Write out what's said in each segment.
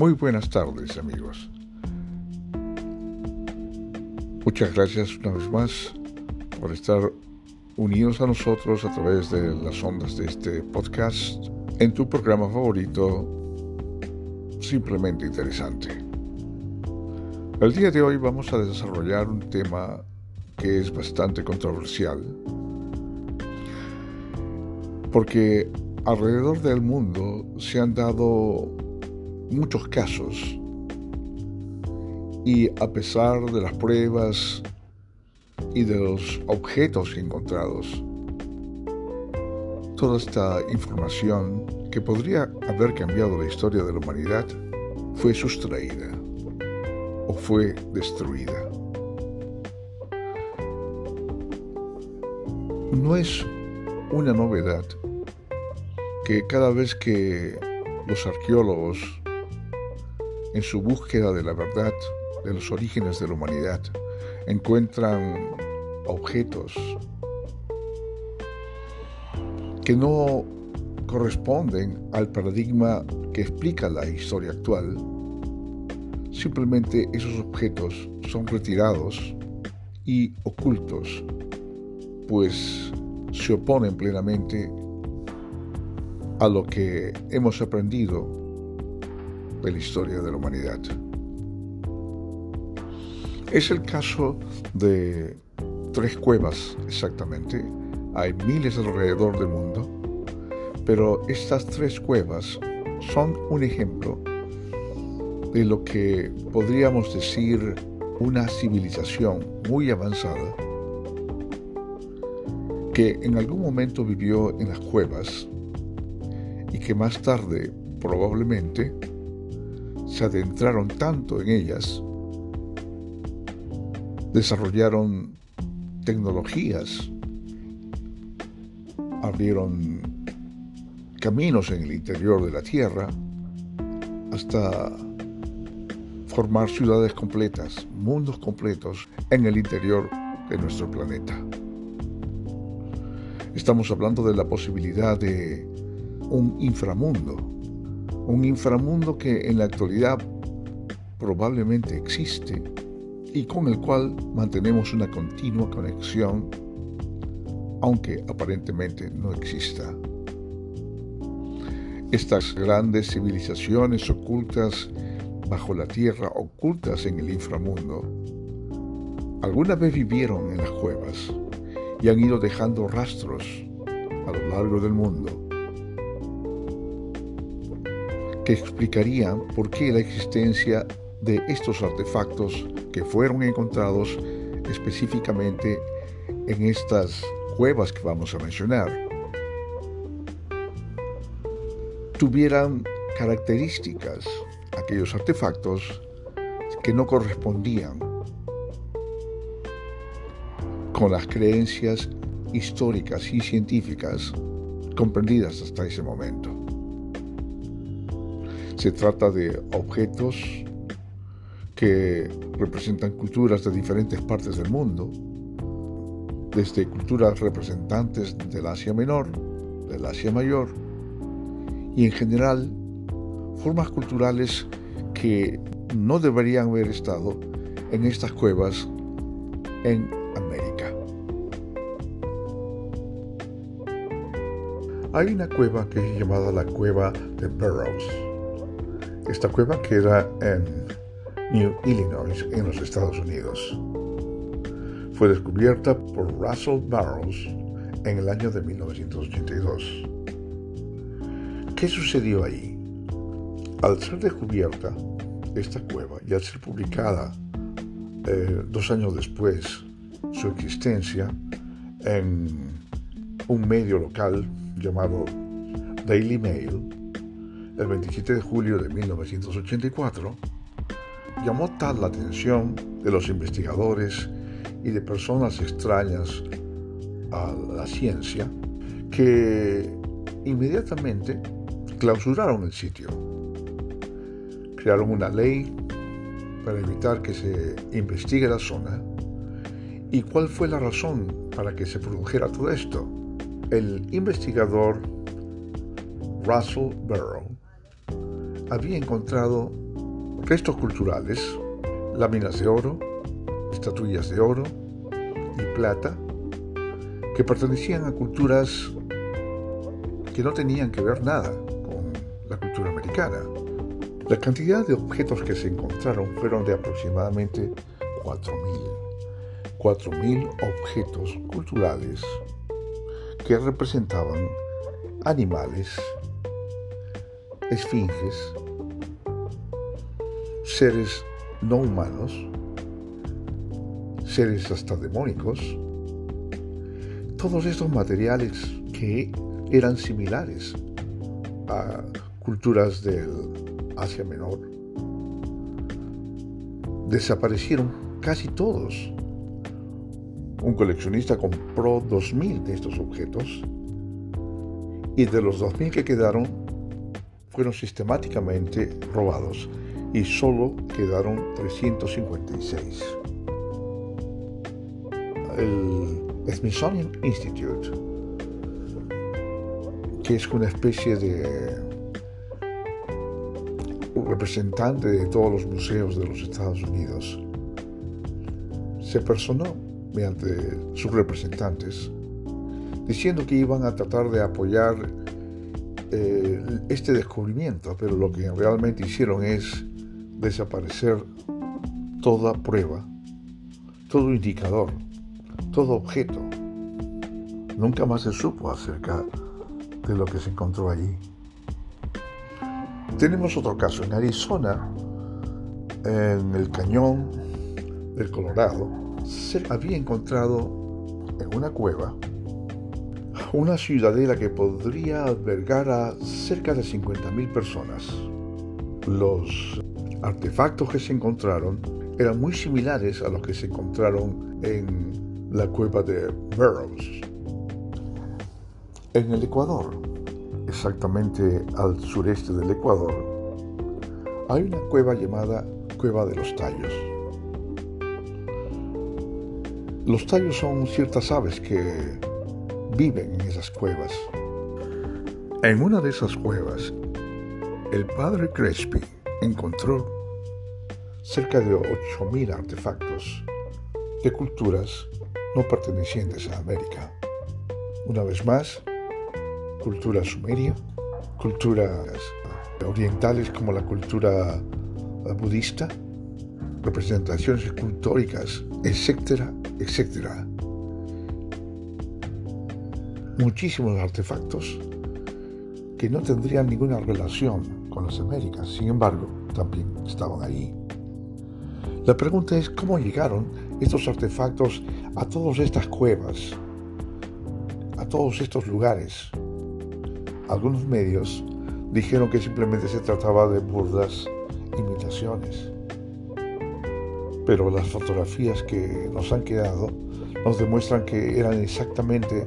Muy buenas tardes amigos. Muchas gracias una vez más por estar unidos a nosotros a través de las ondas de este podcast en tu programa favorito, simplemente interesante. El día de hoy vamos a desarrollar un tema que es bastante controversial, porque alrededor del mundo se han dado muchos casos y a pesar de las pruebas y de los objetos encontrados, toda esta información que podría haber cambiado la historia de la humanidad fue sustraída o fue destruida. No es una novedad que cada vez que los arqueólogos en su búsqueda de la verdad, de los orígenes de la humanidad, encuentran objetos que no corresponden al paradigma que explica la historia actual, simplemente esos objetos son retirados y ocultos, pues se oponen plenamente a lo que hemos aprendido de la historia de la humanidad. Es el caso de tres cuevas exactamente. Hay miles alrededor del mundo, pero estas tres cuevas son un ejemplo de lo que podríamos decir una civilización muy avanzada que en algún momento vivió en las cuevas y que más tarde probablemente adentraron tanto en ellas, desarrollaron tecnologías, abrieron caminos en el interior de la Tierra, hasta formar ciudades completas, mundos completos en el interior de nuestro planeta. Estamos hablando de la posibilidad de un inframundo, un inframundo que en la actualidad probablemente existe y con el cual mantenemos una continua conexión, aunque aparentemente no exista. Estas grandes civilizaciones ocultas bajo la tierra, ocultas en el inframundo, alguna vez vivieron en las cuevas y han ido dejando rastros a lo largo del mundo que explicarían por qué la existencia de estos artefactos que fueron encontrados específicamente en estas cuevas que vamos a mencionar tuvieran características, aquellos artefactos que no correspondían con las creencias históricas y científicas comprendidas hasta ese momento. Se trata de objetos que representan culturas de diferentes partes del mundo, desde culturas representantes del Asia Menor, del Asia Mayor, y en general formas culturales que no deberían haber estado en estas cuevas en América. Hay una cueva que es llamada la cueva de Burroughs esta cueva queda en New Illinois, en los Estados Unidos. Fue descubierta por Russell Barrows en el año de 1982. ¿Qué sucedió ahí? Al ser descubierta, esta cueva y al ser publicada eh, dos años después su existencia en un medio local llamado Daily Mail, el 27 de julio de 1984, llamó tal la atención de los investigadores y de personas extrañas a la ciencia que inmediatamente clausuraron el sitio. Crearon una ley para evitar que se investigue la zona. ¿Y cuál fue la razón para que se produjera todo esto? El investigador Russell Burrow había encontrado restos culturales, láminas de oro, estatuillas de oro y plata que pertenecían a culturas que no tenían que ver nada con la cultura americana. La cantidad de objetos que se encontraron fueron de aproximadamente 4.000. 4.000 objetos culturales que representaban animales, esfinges, seres no humanos, seres hasta demónicos, todos estos materiales que eran similares a culturas del Asia Menor, desaparecieron casi todos. Un coleccionista compró 2.000 de estos objetos y de los 2.000 que quedaron fueron sistemáticamente robados y solo quedaron 356. El Smithsonian Institute, que es una especie de representante de todos los museos de los Estados Unidos, se personó mediante sus representantes diciendo que iban a tratar de apoyar eh, este descubrimiento, pero lo que realmente hicieron es desaparecer toda prueba, todo indicador, todo objeto. Nunca más se supo acerca de lo que se encontró allí. Tenemos otro caso en Arizona, en el cañón del Colorado, se había encontrado en una cueva una ciudadela que podría albergar a cerca de 50.000 personas. Los artefactos que se encontraron eran muy similares a los que se encontraron en la cueva de Burroughs. En el Ecuador, exactamente al sureste del Ecuador, hay una cueva llamada Cueva de los Tallos. Los tallos son ciertas aves que viven en esas cuevas. En una de esas cuevas, el padre Crespi encontró cerca de 8.000 artefactos de culturas no pertenecientes a América. Una vez más, cultura sumeria, culturas orientales como la cultura budista, representaciones escultóricas, etcétera, etcétera. Muchísimos artefactos que no tendrían ninguna relación con las Américas, sin embargo, también estaban ahí. La pregunta es cómo llegaron estos artefactos a todas estas cuevas, a todos estos lugares. Algunos medios dijeron que simplemente se trataba de burdas imitaciones. Pero las fotografías que nos han quedado nos demuestran que eran exactamente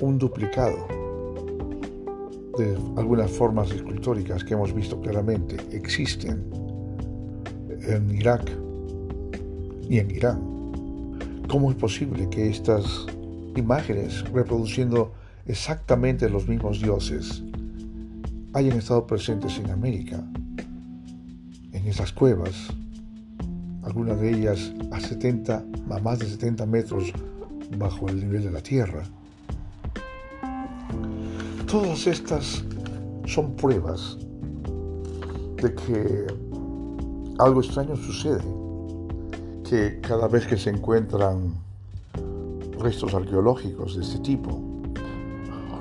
un duplicado de algunas formas escultóricas que hemos visto claramente existen en Irak y en Irán. ¿Cómo es posible que estas imágenes reproduciendo exactamente los mismos dioses hayan estado presentes en América, en esas cuevas, algunas de ellas a 70, a más de 70 metros bajo el nivel de la tierra? Todas estas son pruebas de que algo extraño sucede, que cada vez que se encuentran restos arqueológicos de este tipo,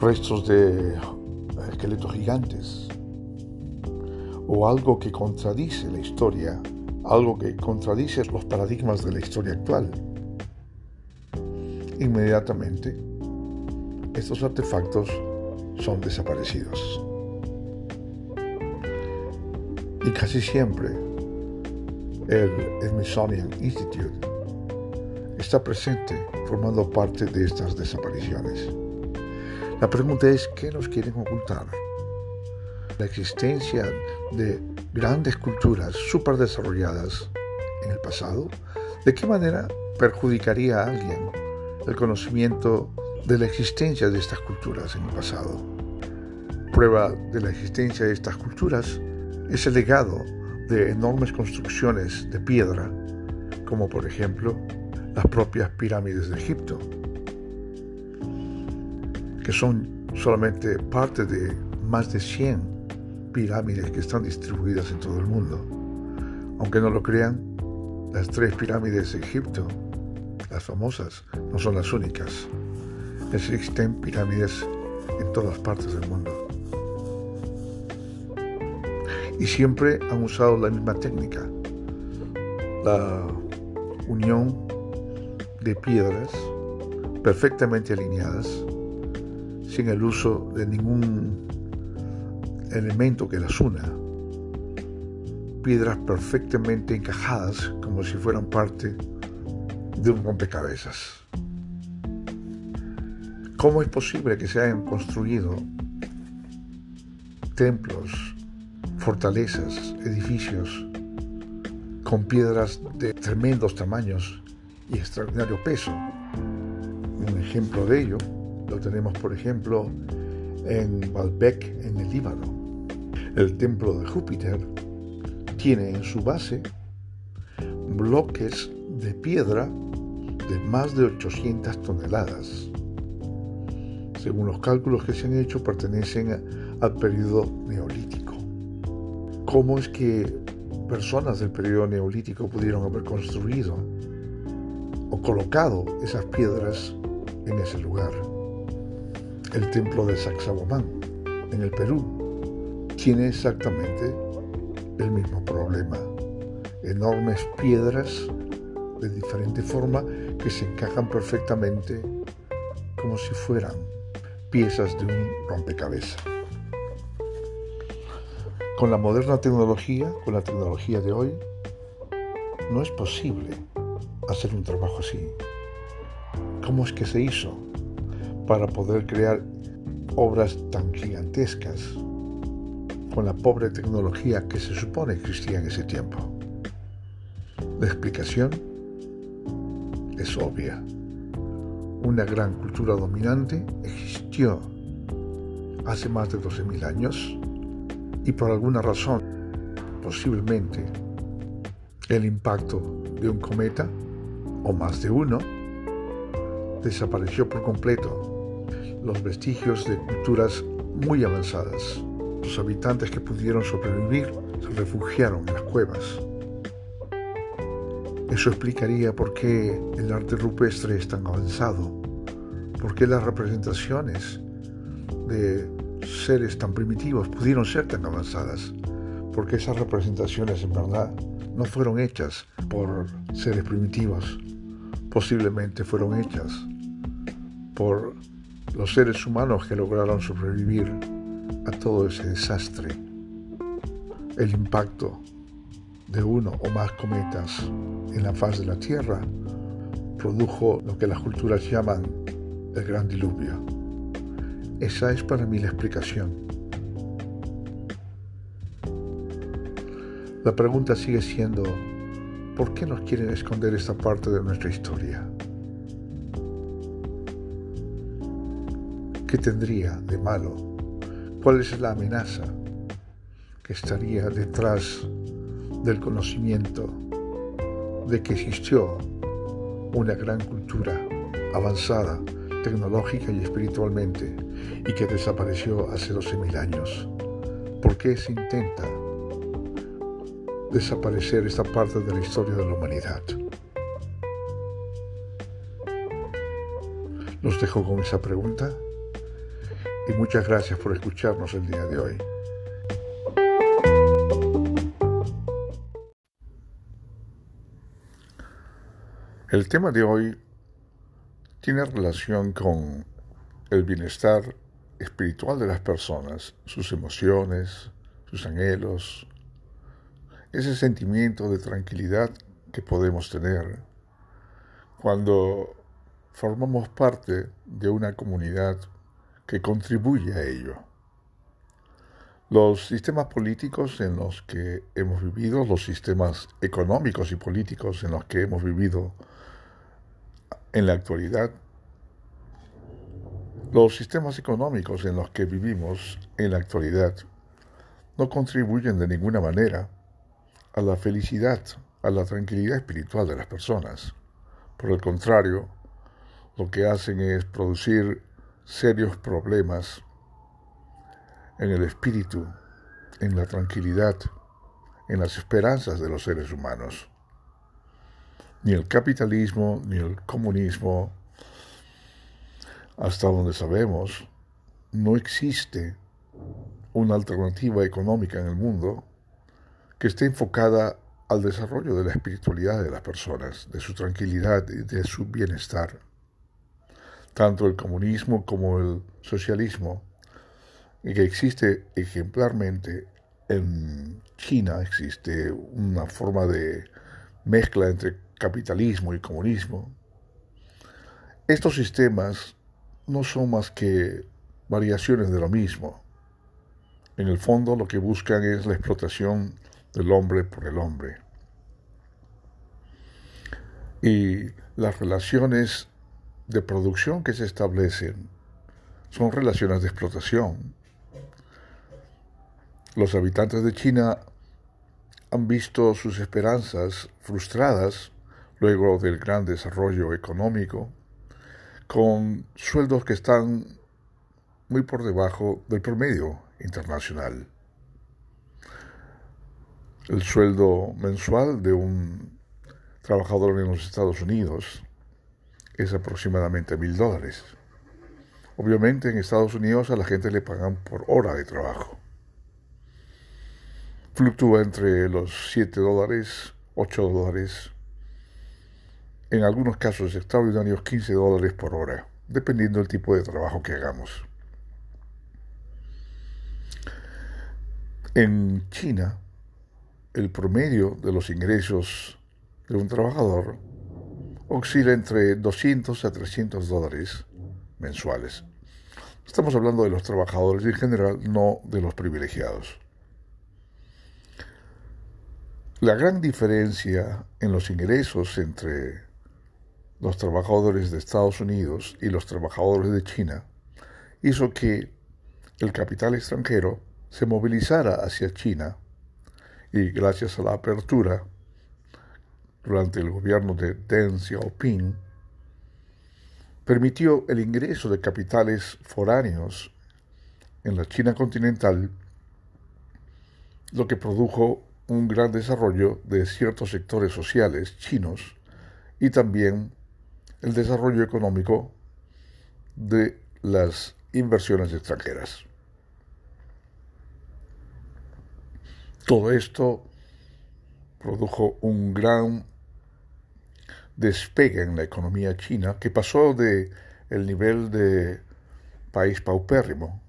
restos de esqueletos gigantes, o algo que contradice la historia, algo que contradice los paradigmas de la historia actual, inmediatamente estos artefactos son desaparecidos. Y casi siempre el Smithsonian Institute está presente formando parte de estas desapariciones. La pregunta es, ¿qué nos quieren ocultar? La existencia de grandes culturas súper desarrolladas en el pasado, ¿de qué manera perjudicaría a alguien el conocimiento de la existencia de estas culturas en el pasado. Prueba de la existencia de estas culturas es el legado de enormes construcciones de piedra, como por ejemplo las propias pirámides de Egipto, que son solamente parte de más de 100 pirámides que están distribuidas en todo el mundo. Aunque no lo crean, las tres pirámides de Egipto, las famosas, no son las únicas. Existen pirámides en todas partes del mundo. Y siempre han usado la misma técnica, la unión de piedras perfectamente alineadas, sin el uso de ningún elemento que las una. Piedras perfectamente encajadas como si fueran parte de un rompecabezas. ¿Cómo es posible que se hayan construido templos, fortalezas, edificios con piedras de tremendos tamaños y extraordinario peso? Un ejemplo de ello lo tenemos, por ejemplo, en Baalbek, en el Líbano. El templo de Júpiter tiene en su base bloques de piedra de más de 800 toneladas según los cálculos que se han hecho, pertenecen al periodo neolítico. ¿Cómo es que personas del periodo neolítico pudieron haber construido o colocado esas piedras en ese lugar? El templo de Sacsayhuamán, en el Perú, tiene exactamente el mismo problema. Enormes piedras de diferente forma que se encajan perfectamente como si fueran piezas de un rompecabezas. Con la moderna tecnología, con la tecnología de hoy, no es posible hacer un trabajo así. ¿Cómo es que se hizo para poder crear obras tan gigantescas con la pobre tecnología que se supone existía en ese tiempo? La explicación es obvia una gran cultura dominante existió hace más de 12.000 años y por alguna razón, posiblemente el impacto de un cometa o más de uno, desapareció por completo los vestigios de culturas muy avanzadas. Los habitantes que pudieron sobrevivir se refugiaron en las cuevas. Eso explicaría por qué el arte rupestre es tan avanzado, por qué las representaciones de seres tan primitivos pudieron ser tan avanzadas, porque esas representaciones en verdad no fueron hechas por seres primitivos, posiblemente fueron hechas por los seres humanos que lograron sobrevivir a todo ese desastre. El impacto de uno o más cometas en la faz de la Tierra produjo lo que las culturas llaman el gran diluvio. Esa es para mí la explicación. La pregunta sigue siendo, ¿por qué nos quieren esconder esta parte de nuestra historia? ¿Qué tendría de malo? ¿Cuál es la amenaza que estaría detrás del conocimiento de que existió una gran cultura avanzada tecnológica y espiritualmente y que desapareció hace 12.000 años. ¿Por qué se intenta desaparecer esta parte de la historia de la humanidad? Los dejo con esa pregunta y muchas gracias por escucharnos el día de hoy. El tema de hoy tiene relación con el bienestar espiritual de las personas, sus emociones, sus anhelos, ese sentimiento de tranquilidad que podemos tener cuando formamos parte de una comunidad que contribuye a ello. Los sistemas políticos en los que hemos vivido, los sistemas económicos y políticos en los que hemos vivido en la actualidad, los sistemas económicos en los que vivimos en la actualidad no contribuyen de ninguna manera a la felicidad, a la tranquilidad espiritual de las personas. Por el contrario, lo que hacen es producir serios problemas en el espíritu, en la tranquilidad, en las esperanzas de los seres humanos. Ni el capitalismo, ni el comunismo, hasta donde sabemos, no existe una alternativa económica en el mundo que esté enfocada al desarrollo de la espiritualidad de las personas, de su tranquilidad y de su bienestar. Tanto el comunismo como el socialismo, que existe ejemplarmente en China, existe una forma de mezcla entre capitalismo y comunismo. Estos sistemas no son más que variaciones de lo mismo. En el fondo lo que buscan es la explotación del hombre por el hombre. Y las relaciones de producción que se establecen son relaciones de explotación. Los habitantes de China han visto sus esperanzas frustradas luego del gran desarrollo económico, con sueldos que están muy por debajo del promedio internacional. El sueldo mensual de un trabajador en los Estados Unidos es aproximadamente mil dólares. Obviamente en Estados Unidos a la gente le pagan por hora de trabajo. Fluctúa entre los 7 dólares, 8 dólares, en algunos casos extraordinarios 15 dólares por hora, dependiendo del tipo de trabajo que hagamos. En China, el promedio de los ingresos de un trabajador oscila entre 200 a 300 dólares mensuales. Estamos hablando de los trabajadores en general, no de los privilegiados. La gran diferencia en los ingresos entre los trabajadores de Estados Unidos y los trabajadores de China hizo que el capital extranjero se movilizara hacia China y gracias a la apertura durante el gobierno de Deng Xiaoping, permitió el ingreso de capitales foráneos en la China continental, lo que produjo un gran desarrollo de ciertos sectores sociales chinos y también el desarrollo económico de las inversiones extranjeras. Todo esto produjo un gran despegue en la economía china que pasó de el nivel de país paupérrimo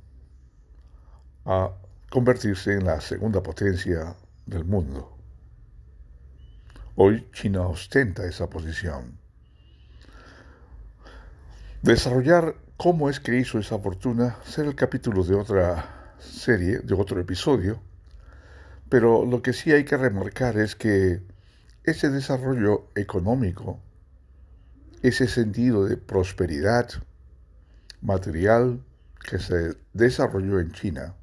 a convertirse en la segunda potencia del mundo. Hoy China ostenta esa posición. Desarrollar cómo es que hizo esa fortuna será el capítulo de otra serie, de otro episodio, pero lo que sí hay que remarcar es que ese desarrollo económico, ese sentido de prosperidad material que se desarrolló en China,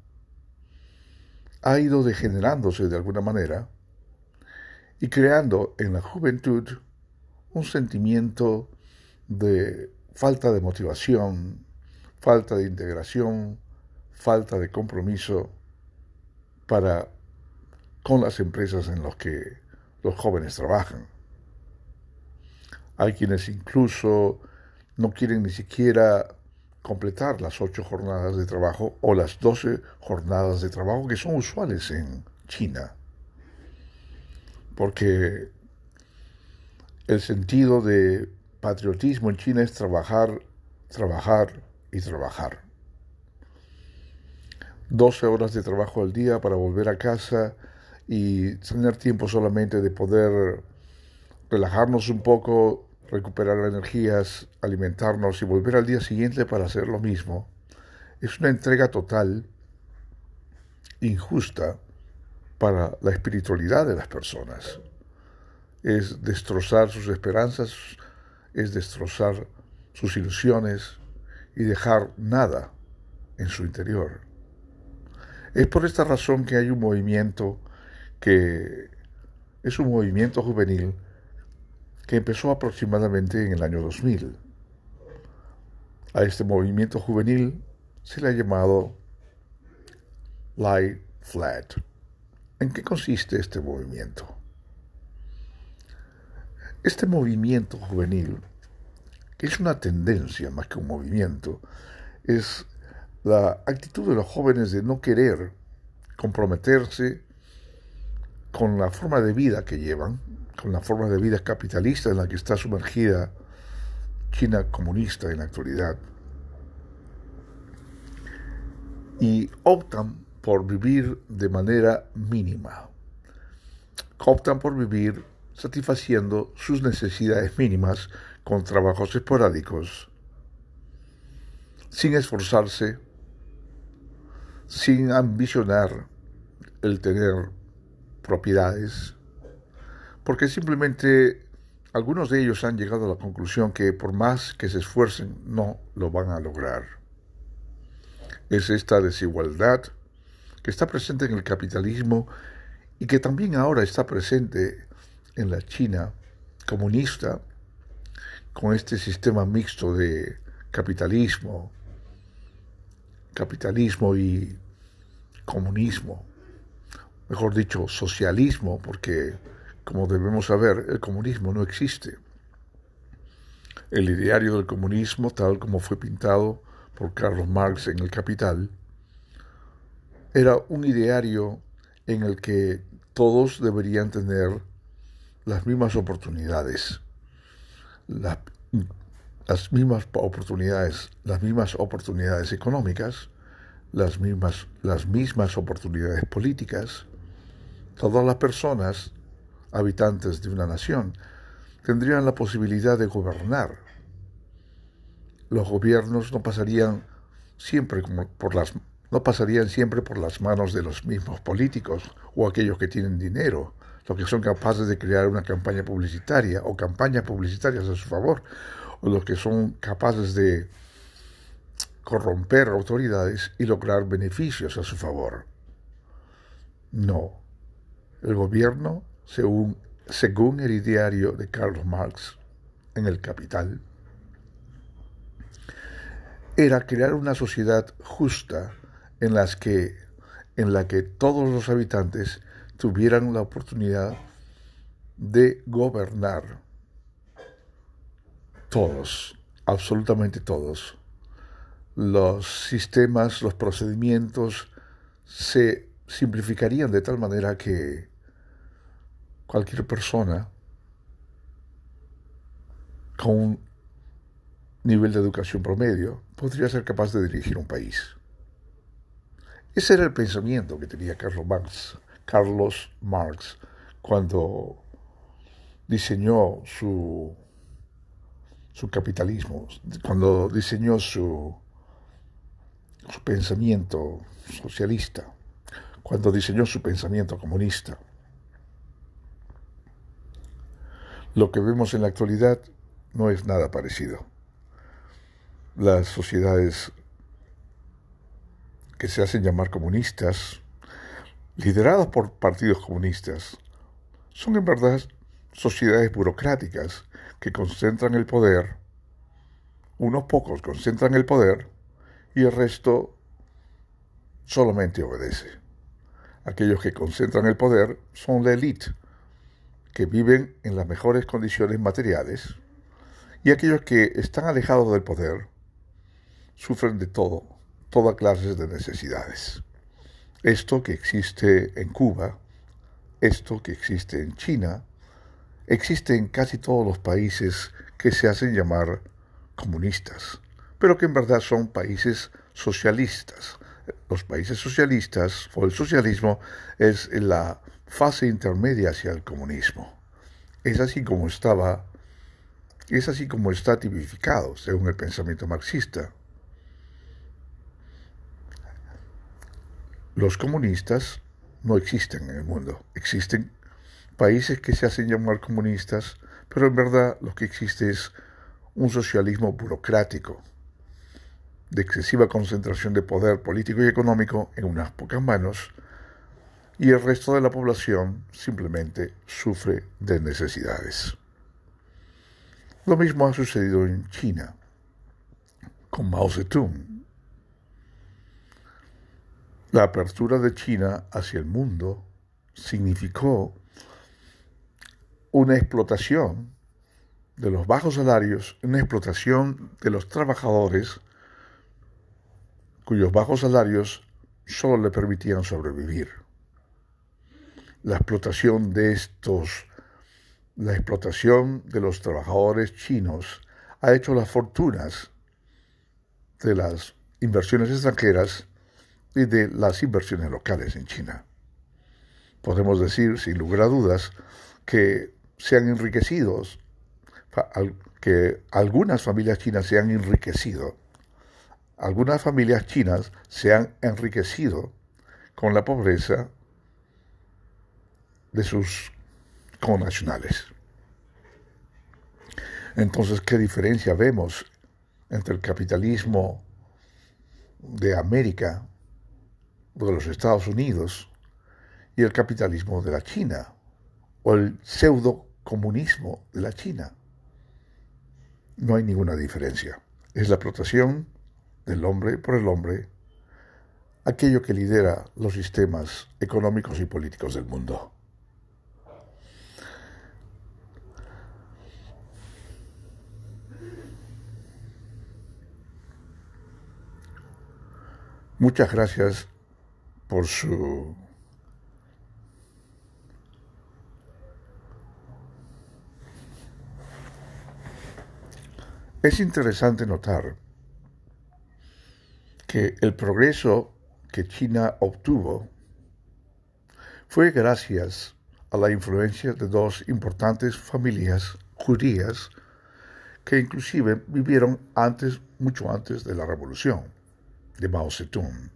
ha ido degenerándose de alguna manera y creando en la juventud un sentimiento de falta de motivación, falta de integración, falta de compromiso para con las empresas en las que los jóvenes trabajan. Hay quienes incluso no quieren ni siquiera completar las ocho jornadas de trabajo o las doce jornadas de trabajo que son usuales en China. Porque el sentido de patriotismo en China es trabajar, trabajar y trabajar. 12 horas de trabajo al día para volver a casa y tener tiempo solamente de poder relajarnos un poco, recuperar energías, alimentarnos y volver al día siguiente para hacer lo mismo, es una entrega total, injusta para la espiritualidad de las personas. Es destrozar sus esperanzas, es destrozar sus ilusiones y dejar nada en su interior. Es por esta razón que hay un movimiento que es un movimiento juvenil que empezó aproximadamente en el año 2000. A este movimiento juvenil se le ha llamado Lie Flat. ¿En qué consiste este movimiento? Este movimiento juvenil, que es una tendencia más que un movimiento, es la actitud de los jóvenes de no querer comprometerse con la forma de vida que llevan, con la forma de vida capitalista en la que está sumergida China comunista en la actualidad, y optan por vivir de manera mínima, optan por vivir satisfaciendo sus necesidades mínimas con trabajos esporádicos, sin esforzarse, sin ambicionar el tener propiedades, porque simplemente algunos de ellos han llegado a la conclusión que por más que se esfuercen no lo van a lograr. Es esta desigualdad que está presente en el capitalismo y que también ahora está presente en la China comunista, con este sistema mixto de capitalismo, capitalismo y comunismo mejor dicho, socialismo, porque, como debemos saber, el comunismo no existe. El ideario del comunismo, tal como fue pintado por Carlos Marx en El Capital, era un ideario en el que todos deberían tener las mismas oportunidades, las, mismas oportunidades, las mismas oportunidades económicas, las mismas, las mismas oportunidades políticas, todas las personas, habitantes de una nación, tendrían la posibilidad de gobernar. Los gobiernos no pasarían siempre por las no pasarían siempre por las manos de los mismos políticos o aquellos que tienen dinero, los que son capaces de crear una campaña publicitaria o campañas publicitarias a su favor, o los que son capaces de corromper autoridades y lograr beneficios a su favor. No, el gobierno, según, según el ideario de Carlos Marx en El Capital, era crear una sociedad justa en, las que, en la que todos los habitantes tuvieran la oportunidad de gobernar. Todos, absolutamente todos. Los sistemas, los procedimientos se simplificarían de tal manera que cualquier persona con un nivel de educación promedio podría ser capaz de dirigir un país. Ese era el pensamiento que tenía Carlos Marx, Carlos Marx cuando diseñó su, su capitalismo, cuando diseñó su, su pensamiento socialista, cuando diseñó su pensamiento comunista. Lo que vemos en la actualidad no es nada parecido. Las sociedades que se hacen llamar comunistas, lideradas por partidos comunistas, son en verdad sociedades burocráticas que concentran el poder, unos pocos concentran el poder y el resto solamente obedece. Aquellos que concentran el poder son la élite, que viven en las mejores condiciones materiales y aquellos que están alejados del poder sufren de todo, toda clase de necesidades. Esto que existe en Cuba, esto que existe en China, existe en casi todos los países que se hacen llamar comunistas, pero que en verdad son países socialistas. Los países socialistas o el socialismo es la fase intermedia hacia el comunismo. Es así como estaba, es así como está tipificado según el pensamiento marxista. Los comunistas no existen en el mundo. Existen países que se hacen llamar comunistas, pero en verdad lo que existe es un socialismo burocrático, de excesiva concentración de poder político y económico en unas pocas manos, y el resto de la población simplemente sufre de necesidades. Lo mismo ha sucedido en China con Mao Zedong. La apertura de China hacia el mundo significó una explotación de los bajos salarios, una explotación de los trabajadores cuyos bajos salarios solo le permitían sobrevivir. La explotación de estos, la explotación de los trabajadores chinos ha hecho las fortunas de las inversiones extranjeras y de las inversiones locales en China. Podemos decir, sin lugar a dudas, que se han enriquecido, que algunas familias chinas se han enriquecido algunas familias chinas se han enriquecido con la pobreza de sus connacionales. Entonces, ¿qué diferencia vemos entre el capitalismo de América, de los Estados Unidos, y el capitalismo de la China, o el pseudo comunismo de la China? No hay ninguna diferencia. Es la explotación del hombre por el hombre, aquello que lidera los sistemas económicos y políticos del mundo. Muchas gracias por su Es interesante notar que el progreso que China obtuvo fue gracias a la influencia de dos importantes familias judías que inclusive vivieron antes, mucho antes de la revolución de Mao Zedong.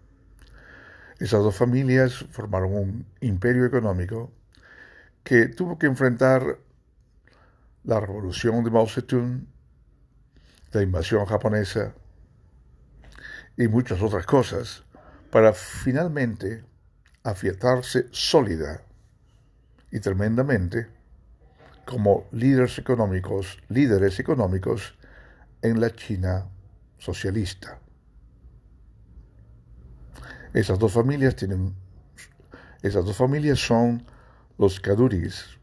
Esas dos familias formaron un imperio económico que tuvo que enfrentar la revolución de Mao Zedong, la invasión japonesa, y muchas otras cosas para finalmente afiatarse sólida y tremendamente como líderes económicos, líderes económicos en la China socialista. Esas dos familias tienen esas dos familias son los Kaduris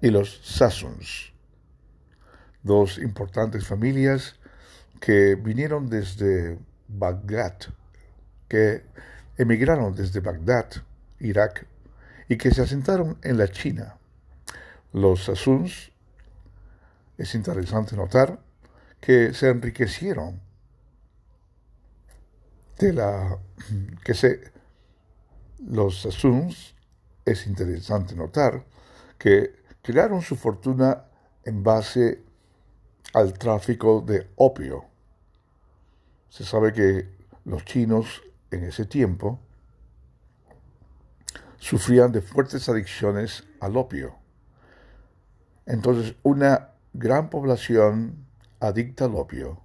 y los Sasuns, dos importantes familias que vinieron desde Bagdad, que emigraron desde Bagdad, Irak, y que se asentaron en la China. Los Asuns, es interesante notar, que se enriquecieron de la que se los Asuns, es interesante notar que crearon su fortuna en base al tráfico de opio. Se sabe que los chinos en ese tiempo sufrían de fuertes adicciones al opio. Entonces, una gran población adicta al opio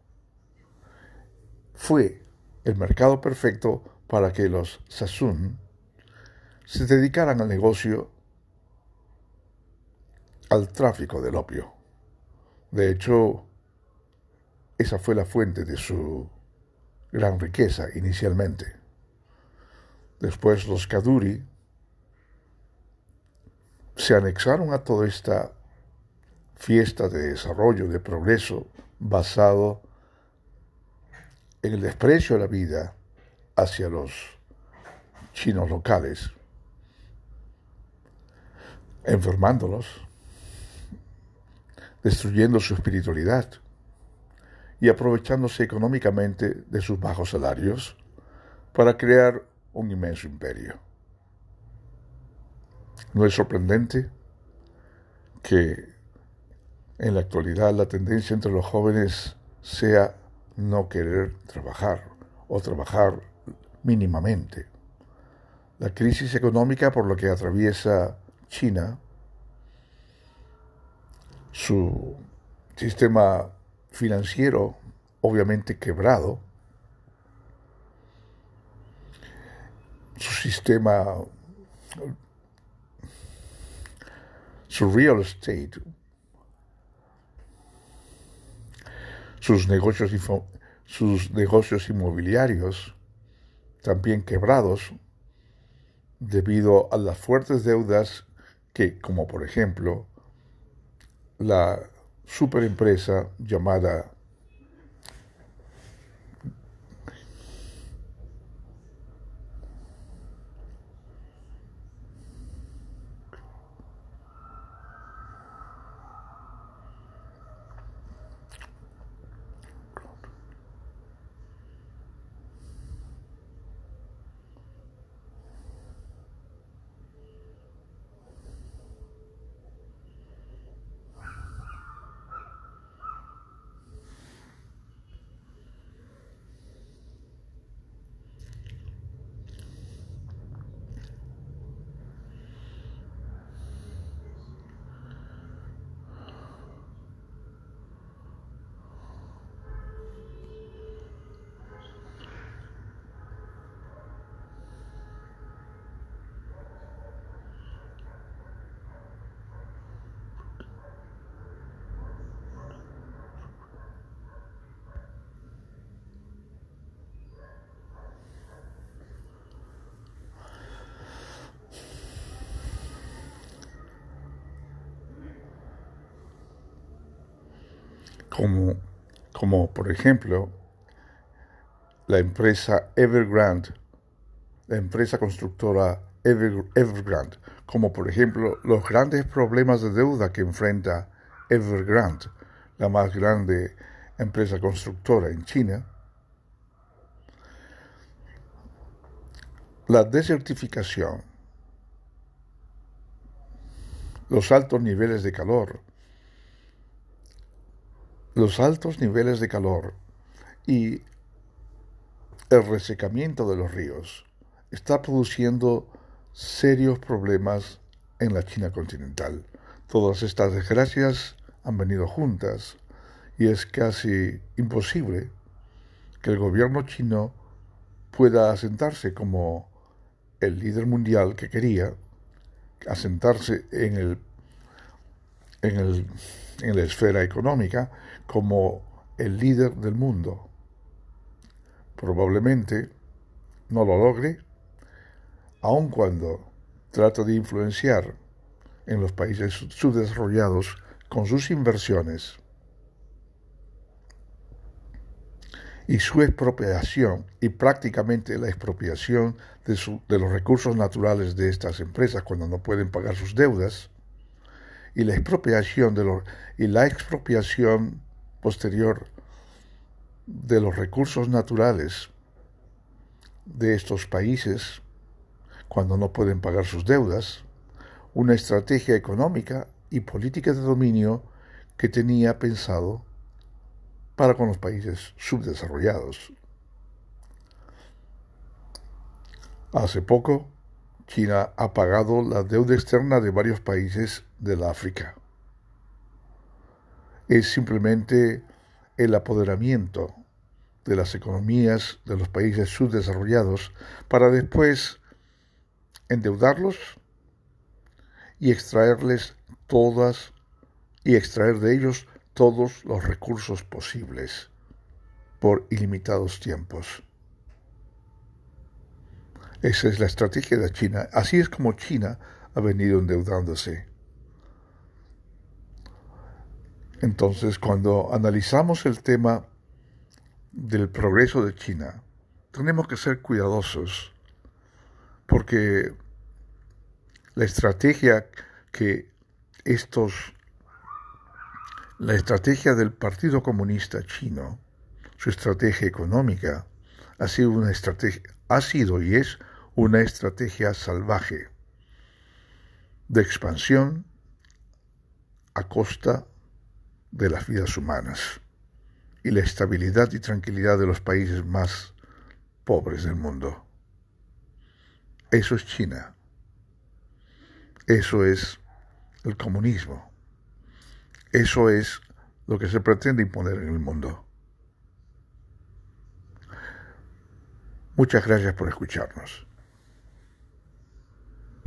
fue el mercado perfecto para que los Sassoon se dedicaran al negocio, al tráfico del opio. De hecho, esa fue la fuente de su gran riqueza inicialmente. Después los Kaduri se anexaron a toda esta fiesta de desarrollo, de progreso, basado en el desprecio de la vida hacia los chinos locales, enfermándolos, destruyendo su espiritualidad y aprovechándose económicamente de sus bajos salarios para crear un inmenso imperio. No es sorprendente que en la actualidad la tendencia entre los jóvenes sea no querer trabajar o trabajar mínimamente. La crisis económica por la que atraviesa China su sistema financiero obviamente quebrado, su, sistema, su real estate, sus negocios, sus negocios inmobiliarios, también quebrados debido a las fuertes deudas que, como por ejemplo, la superempresa llamada como, como por ejemplo la empresa Evergrande, la empresa constructora Evergrande, como por ejemplo los grandes problemas de deuda que enfrenta Evergrande, la más grande empresa constructora en China, la desertificación, los altos niveles de calor, los altos niveles de calor y el resecamiento de los ríos está produciendo serios problemas en la China continental. Todas estas desgracias han venido juntas y es casi imposible que el gobierno chino pueda asentarse como el líder mundial que quería, asentarse en el en el en la esfera económica como el líder del mundo. Probablemente no lo logre, aun cuando trata de influenciar en los países subdesarrollados con sus inversiones y su expropiación y prácticamente la expropiación de, los recursos naturales de estas empresas cuando no pueden pagar sus deudas, y la expropiación de los, y la expropiación posterior de los recursos naturales de estos países cuando no pueden pagar sus deudas, una estrategia económica y política de dominio que tenía pensado para con los países subdesarrollados. Hace poco, China ha pagado la deuda externa de varios países del África. Es simplemente el apoderamiento de las economías de los países subdesarrollados para después endeudarlos y extraerles todas y extraer de ellos todos los recursos posibles por ilimitados tiempos. Esa es la estrategia de China. Así es como China ha venido endeudándose. Entonces, cuando analizamos el tema del progreso de China, tenemos que ser cuidadosos porque la estrategia que estos, la estrategia del Partido Comunista Chino, su estrategia económica, ha sido una estrategia, ha sido y es una estrategia salvaje de expansión a costa de las vidas humanas y la estabilidad y tranquilidad de los países más pobres del mundo. Eso es China. Eso es el comunismo. Eso es lo que se pretende imponer en el mundo. Muchas gracias por escucharnos.